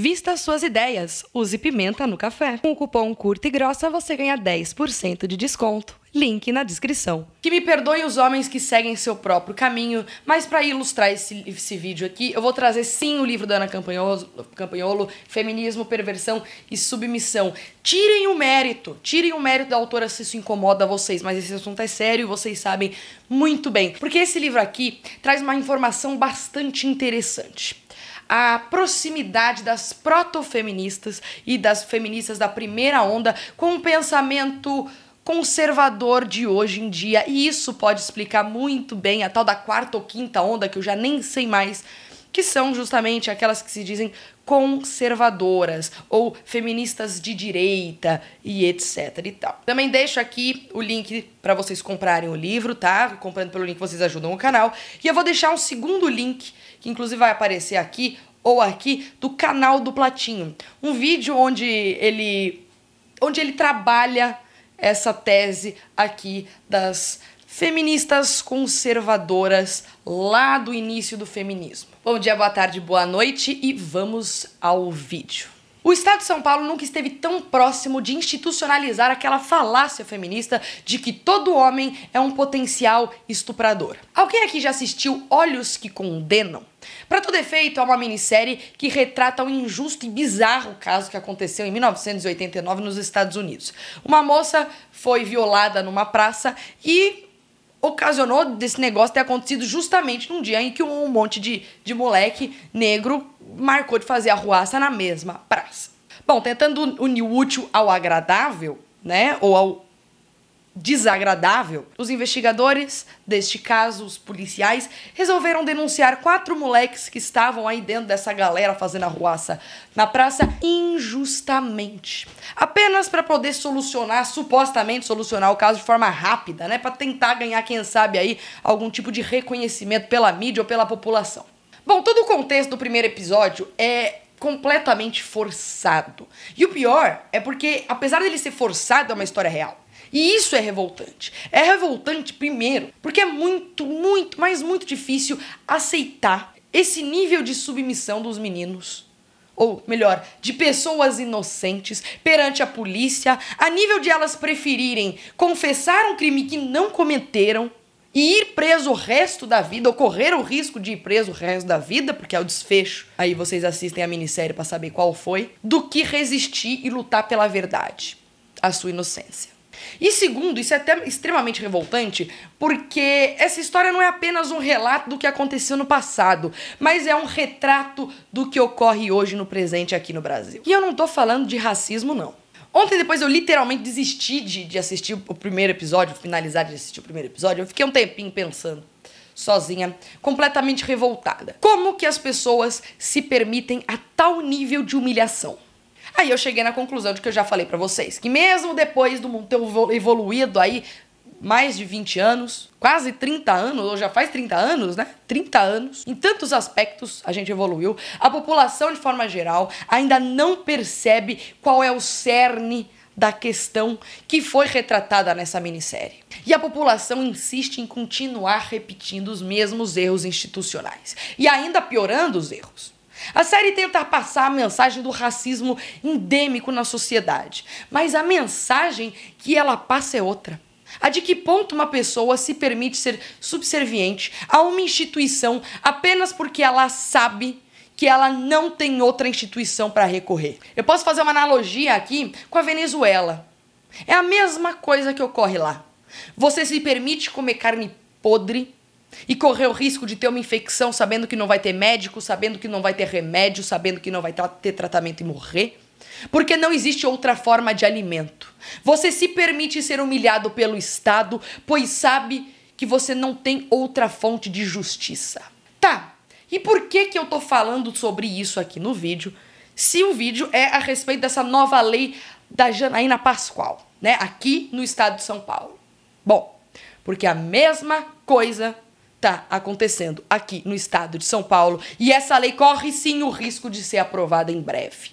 Vista suas ideias, use pimenta no café. Com o cupom Curta e Grossa você ganha 10% de desconto. Link na descrição. Que me perdoem os homens que seguem seu próprio caminho, mas para ilustrar esse, esse vídeo aqui, eu vou trazer sim o livro da Ana Campanholo, Campanholo, Feminismo, Perversão e Submissão. Tirem o mérito, tirem o mérito da autora se isso incomoda vocês, mas esse assunto é sério e vocês sabem muito bem. Porque esse livro aqui traz uma informação bastante interessante a proximidade das protofeministas e das feministas da primeira onda com o pensamento conservador de hoje em dia. E isso pode explicar muito bem a tal da quarta ou quinta onda, que eu já nem sei mais, que são justamente aquelas que se dizem conservadoras ou feministas de direita e etc e tal. Também deixo aqui o link para vocês comprarem o livro, tá? Comprando pelo link vocês ajudam o canal. E eu vou deixar um segundo link, que inclusive vai aparecer aqui ou aqui, do canal do Platinho. Um vídeo onde ele onde ele trabalha essa tese aqui das feministas conservadoras lá do início do feminismo. Bom dia, boa tarde, boa noite e vamos ao vídeo. O Estado de São Paulo nunca esteve tão próximo de institucionalizar aquela falácia feminista de que todo homem é um potencial estuprador. Alguém aqui já assistiu Olhos que Condenam? Para todo efeito, é uma minissérie que retrata um injusto e bizarro caso que aconteceu em 1989 nos Estados Unidos. Uma moça foi violada numa praça e ocasionou desse negócio ter acontecido justamente num dia em que um monte de, de moleque negro marcou de fazer arruaça na mesma praça. Bom, tentando unir o útil ao agradável, né, ou ao desagradável, os investigadores deste caso, os policiais, resolveram denunciar quatro moleques que estavam aí dentro dessa galera fazendo arruaça na praça injustamente. Apenas para poder solucionar, supostamente solucionar o caso de forma rápida, né, para tentar ganhar, quem sabe aí, algum tipo de reconhecimento pela mídia ou pela população. Bom, todo o contexto do primeiro episódio é completamente forçado. E o pior é porque, apesar dele ser forçado, é uma história real. E isso é revoltante. É revoltante, primeiro, porque é muito, muito, mas muito difícil aceitar esse nível de submissão dos meninos. Ou melhor, de pessoas inocentes perante a polícia, a nível de elas preferirem confessar um crime que não cometeram e ir preso o resto da vida, ou correr o risco de ir preso o resto da vida, porque é o desfecho. Aí vocês assistem a minissérie para saber qual foi, do que resistir e lutar pela verdade, a sua inocência. E segundo, isso é até extremamente revoltante, porque essa história não é apenas um relato do que aconteceu no passado, mas é um retrato do que ocorre hoje no presente aqui no Brasil. E eu não tô falando de racismo, não. Ontem, depois, eu literalmente desisti de, de assistir o primeiro episódio, finalizar de assistir o primeiro episódio. Eu fiquei um tempinho pensando, sozinha, completamente revoltada. Como que as pessoas se permitem a tal nível de humilhação? Aí eu cheguei na conclusão de que eu já falei para vocês, que mesmo depois do mundo ter evoluído aí mais de 20 anos, quase 30 anos, ou já faz 30 anos, né? 30 anos. Em tantos aspectos a gente evoluiu. A população, de forma geral, ainda não percebe qual é o cerne da questão que foi retratada nessa minissérie. E a população insiste em continuar repetindo os mesmos erros institucionais e ainda piorando os erros. A série tenta passar a mensagem do racismo endêmico na sociedade, mas a mensagem que ela passa é outra. A de que ponto uma pessoa se permite ser subserviente a uma instituição apenas porque ela sabe que ela não tem outra instituição para recorrer. Eu posso fazer uma analogia aqui com a Venezuela. É a mesma coisa que ocorre lá. Você se permite comer carne podre e correr o risco de ter uma infecção sabendo que não vai ter médico, sabendo que não vai ter remédio, sabendo que não vai ter tratamento e morrer. Porque não existe outra forma de alimento. Você se permite ser humilhado pelo Estado, pois sabe que você não tem outra fonte de justiça. Tá, e por que, que eu tô falando sobre isso aqui no vídeo, se o vídeo é a respeito dessa nova lei da Janaína Pascoal, né, aqui no estado de São Paulo? Bom, porque a mesma coisa tá acontecendo aqui no estado de São Paulo e essa lei corre sim o risco de ser aprovada em breve.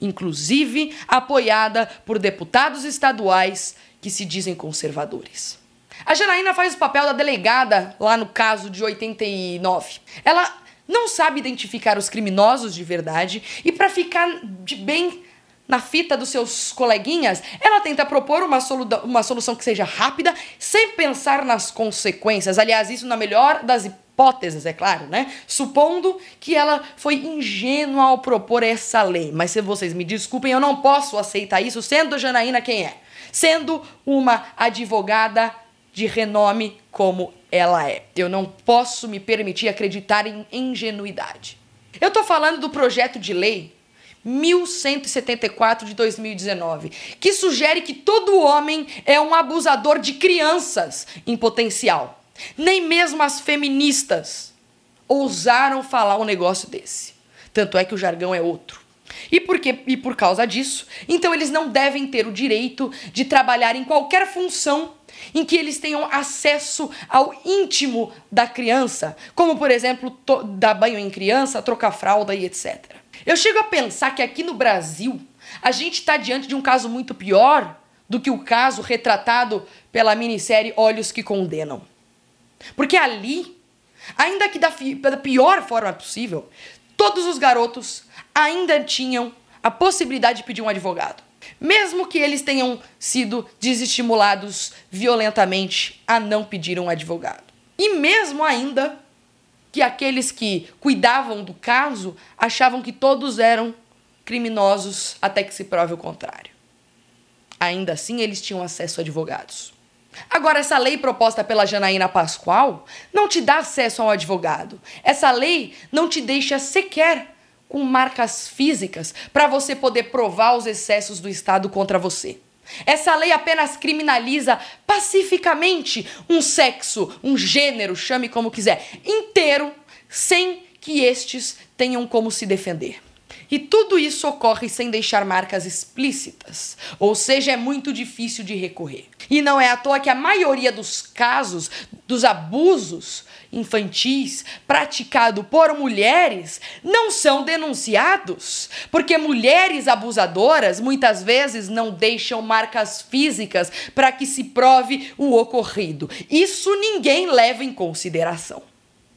Inclusive apoiada por deputados estaduais que se dizem conservadores. A Janaína faz o papel da delegada lá no caso de 89. Ela não sabe identificar os criminosos de verdade e para ficar de bem na fita dos seus coleguinhas, ela tenta propor uma, solu uma solução que seja rápida, sem pensar nas consequências. Aliás, isso na melhor das hipóteses, é claro, né? Supondo que ela foi ingênua ao propor essa lei. Mas se vocês me desculpem, eu não posso aceitar isso, sendo Janaína quem é. Sendo uma advogada de renome como ela é. Eu não posso me permitir acreditar em ingenuidade. Eu tô falando do projeto de lei 1174 de 2019, que sugere que todo homem é um abusador de crianças em potencial. Nem mesmo as feministas ousaram falar um negócio desse. Tanto é que o jargão é outro. E, porque, e por causa disso, então eles não devem ter o direito de trabalhar em qualquer função em que eles tenham acesso ao íntimo da criança, como por exemplo, dar banho em criança, trocar fralda e etc. Eu chego a pensar que aqui no Brasil a gente está diante de um caso muito pior do que o caso retratado pela minissérie Olhos que Condenam. Porque ali, ainda que da, da pior forma possível, todos os garotos ainda tinham a possibilidade de pedir um advogado. Mesmo que eles tenham sido desestimulados violentamente a não pedir um advogado. E mesmo ainda que aqueles que cuidavam do caso achavam que todos eram criminosos até que se prove o contrário. Ainda assim, eles tinham acesso a advogados. Agora, essa lei proposta pela Janaína Pascoal não te dá acesso a um advogado. Essa lei não te deixa sequer com marcas físicas para você poder provar os excessos do Estado contra você. Essa lei apenas criminaliza pacificamente um sexo, um gênero, chame como quiser, inteiro, sem que estes tenham como se defender. E tudo isso ocorre sem deixar marcas explícitas, ou seja, é muito difícil de recorrer. E não é à toa que a maioria dos casos dos abusos infantis praticado por mulheres não são denunciados, porque mulheres abusadoras muitas vezes não deixam marcas físicas para que se prove o ocorrido. Isso ninguém leva em consideração.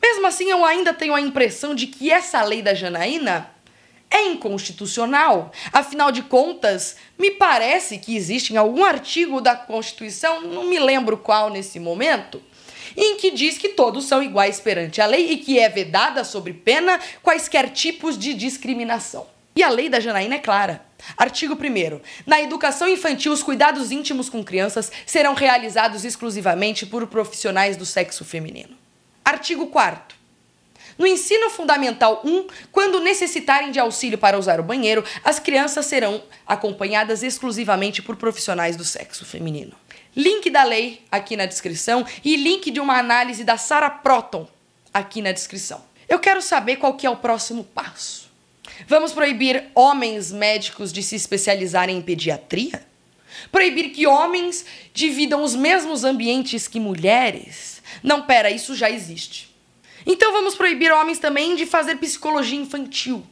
Mesmo assim, eu ainda tenho a impressão de que essa lei da Janaína é inconstitucional. Afinal de contas, me parece que existe em algum artigo da Constituição, não me lembro qual nesse momento, em que diz que todos são iguais perante a lei e que é vedada sob pena quaisquer tipos de discriminação. E a lei da Janaína é clara. Artigo 1. Na educação infantil, os cuidados íntimos com crianças serão realizados exclusivamente por profissionais do sexo feminino. Artigo 4. No ensino fundamental 1, quando necessitarem de auxílio para usar o banheiro, as crianças serão acompanhadas exclusivamente por profissionais do sexo feminino. Link da lei aqui na descrição e link de uma análise da Sarah Proton aqui na descrição. Eu quero saber qual que é o próximo passo. Vamos proibir homens médicos de se especializarem em pediatria? Proibir que homens dividam os mesmos ambientes que mulheres? Não, pera, isso já existe. Então vamos proibir homens também de fazer psicologia infantil.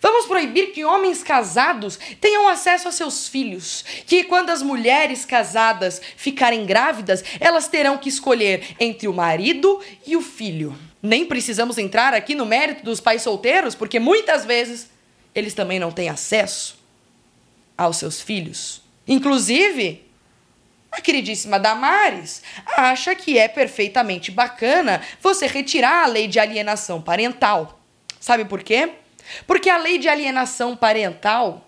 Vamos proibir que homens casados tenham acesso a seus filhos, que quando as mulheres casadas ficarem grávidas, elas terão que escolher entre o marido e o filho. Nem precisamos entrar aqui no mérito dos pais solteiros, porque muitas vezes eles também não têm acesso aos seus filhos. Inclusive, a queridíssima Damares acha que é perfeitamente bacana você retirar a lei de alienação parental. Sabe por quê? Porque a lei de alienação parental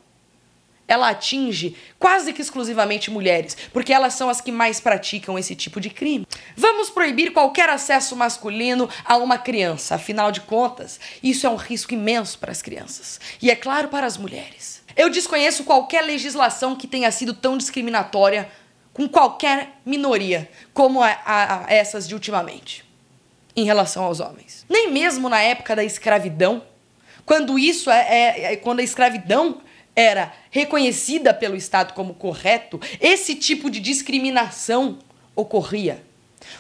ela atinge quase que exclusivamente mulheres, porque elas são as que mais praticam esse tipo de crime. Vamos proibir qualquer acesso masculino a uma criança, afinal de contas, isso é um risco imenso para as crianças e é claro para as mulheres. Eu desconheço qualquer legislação que tenha sido tão discriminatória com qualquer minoria como a, a, a essas de ultimamente em relação aos homens. Nem mesmo na época da escravidão, quando isso é, é, é quando a escravidão era reconhecida pelo Estado como correto, esse tipo de discriminação ocorria.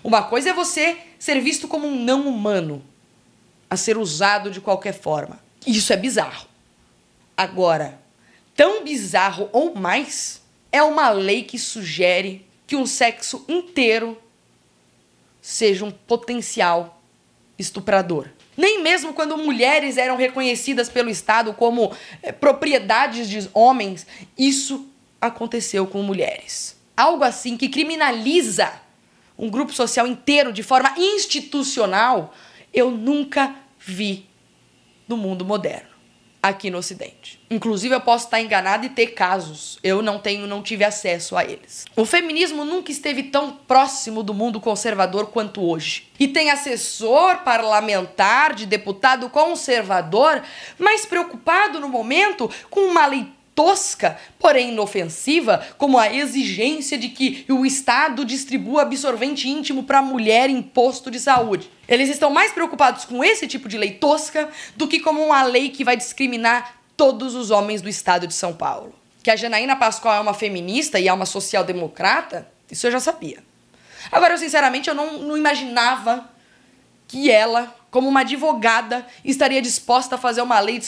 Uma coisa é você ser visto como um não humano, a ser usado de qualquer forma. Isso é bizarro. Agora, tão bizarro ou mais é uma lei que sugere que um sexo inteiro seja um potencial estuprador. Nem mesmo quando mulheres eram reconhecidas pelo Estado como é, propriedades de homens, isso aconteceu com mulheres. Algo assim que criminaliza um grupo social inteiro de forma institucional, eu nunca vi no mundo moderno aqui no Ocidente. Inclusive, eu posso estar enganada e ter casos. Eu não tenho, não tive acesso a eles. O feminismo nunca esteve tão próximo do mundo conservador quanto hoje. E tem assessor parlamentar de deputado conservador mais preocupado no momento com uma leitura tosca, porém inofensiva, como a exigência de que o Estado distribua absorvente íntimo para a mulher em posto de saúde. Eles estão mais preocupados com esse tipo de lei tosca do que como uma lei que vai discriminar todos os homens do Estado de São Paulo. Que a Janaína Pascoal é uma feminista e é uma social-democrata, isso eu já sabia. Agora, eu sinceramente, eu não, não imaginava que ela como uma advogada, estaria disposta a fazer uma lei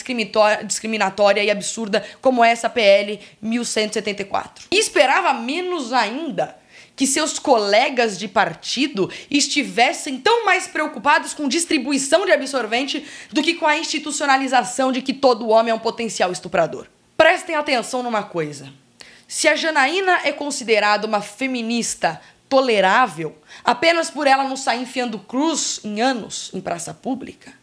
discriminatória e absurda como essa PL 1174. E esperava menos ainda que seus colegas de partido estivessem tão mais preocupados com distribuição de absorvente do que com a institucionalização de que todo homem é um potencial estuprador. Prestem atenção numa coisa. Se a Janaína é considerada uma feminista tolerável apenas por ela não sair enfiando cruz em anos em praça pública.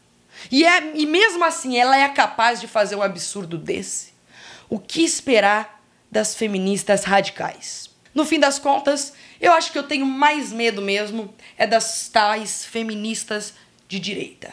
E, é, e mesmo assim ela é capaz de fazer um absurdo desse. O que esperar das feministas radicais? No fim das contas, eu acho que eu tenho mais medo mesmo é das tais feministas de direita.